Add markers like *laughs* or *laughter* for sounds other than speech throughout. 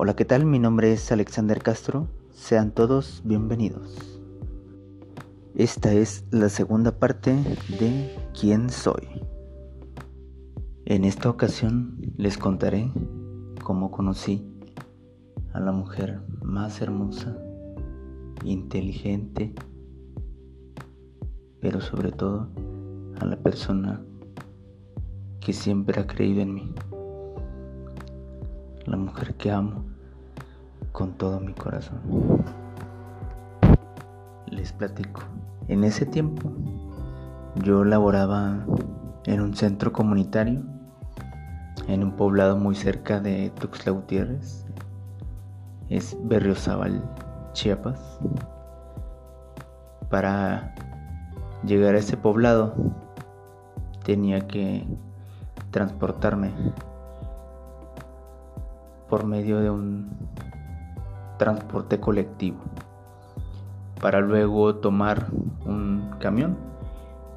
Hola, ¿qué tal? Mi nombre es Alexander Castro. Sean todos bienvenidos. Esta es la segunda parte de ¿Quién soy? En esta ocasión les contaré cómo conocí a la mujer más hermosa, inteligente, pero sobre todo a la persona que siempre ha creído en mí la mujer que amo con todo mi corazón. Les platico. En ese tiempo yo laboraba en un centro comunitario en un poblado muy cerca de Tuxtla Gutiérrez. Es Berriozábal, Chiapas. Para llegar a ese poblado tenía que transportarme por medio de un transporte colectivo para luego tomar un camión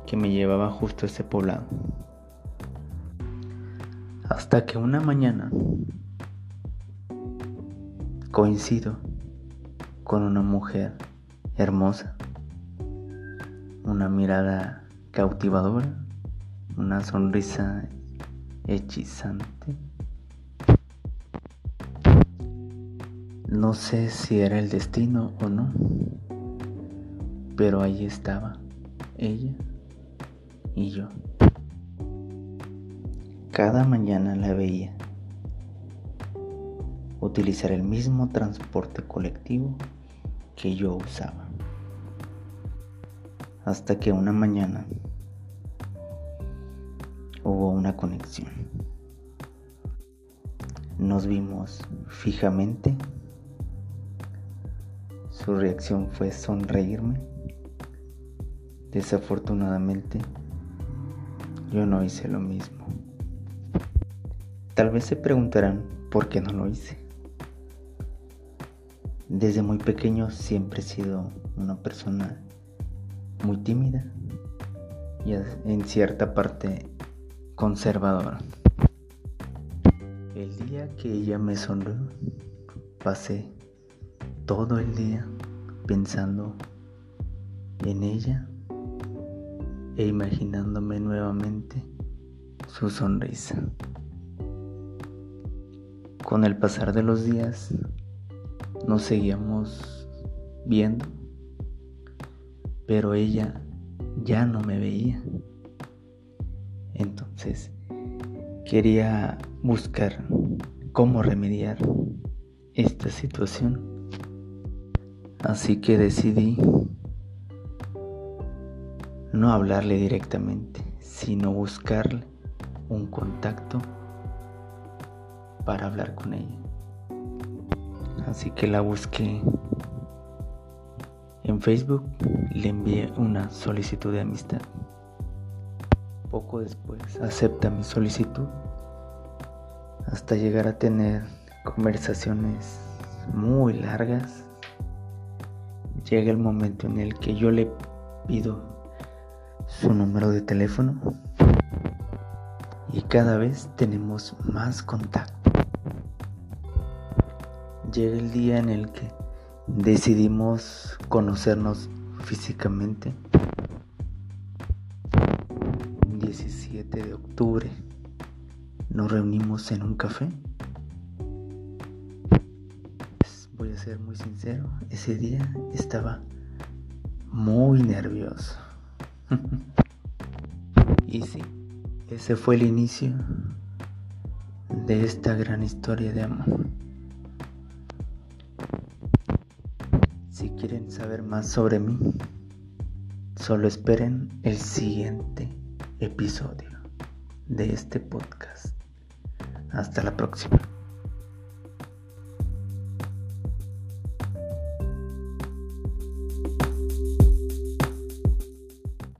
que me llevaba justo a ese poblado. Hasta que una mañana coincido con una mujer hermosa, una mirada cautivadora, una sonrisa hechizante No sé si era el destino o no, pero ahí estaba ella y yo. Cada mañana la veía utilizar el mismo transporte colectivo que yo usaba. Hasta que una mañana hubo una conexión. Nos vimos fijamente su reacción fue sonreírme. Desafortunadamente, yo no hice lo mismo. Tal vez se preguntarán por qué no lo hice. Desde muy pequeño siempre he sido una persona muy tímida y en cierta parte conservadora. El día que ella me sonrió, pasé todo el día pensando en ella e imaginándome nuevamente su sonrisa. Con el pasar de los días nos seguíamos viendo, pero ella ya no me veía. Entonces quería buscar cómo remediar esta situación Así que decidí no hablarle directamente, sino buscarle un contacto para hablar con ella. Así que la busqué en Facebook, le envié una solicitud de amistad. Poco después acepta mi solicitud hasta llegar a tener conversaciones muy largas llega el momento en el que yo le pido su número de teléfono y cada vez tenemos más contacto. Llega el día en el que decidimos conocernos físicamente. 17 de octubre nos reunimos en un café ser muy sincero, ese día estaba muy nervioso. *laughs* y sí, ese fue el inicio de esta gran historia de amor. Si quieren saber más sobre mí, solo esperen el siguiente episodio de este podcast. Hasta la próxima.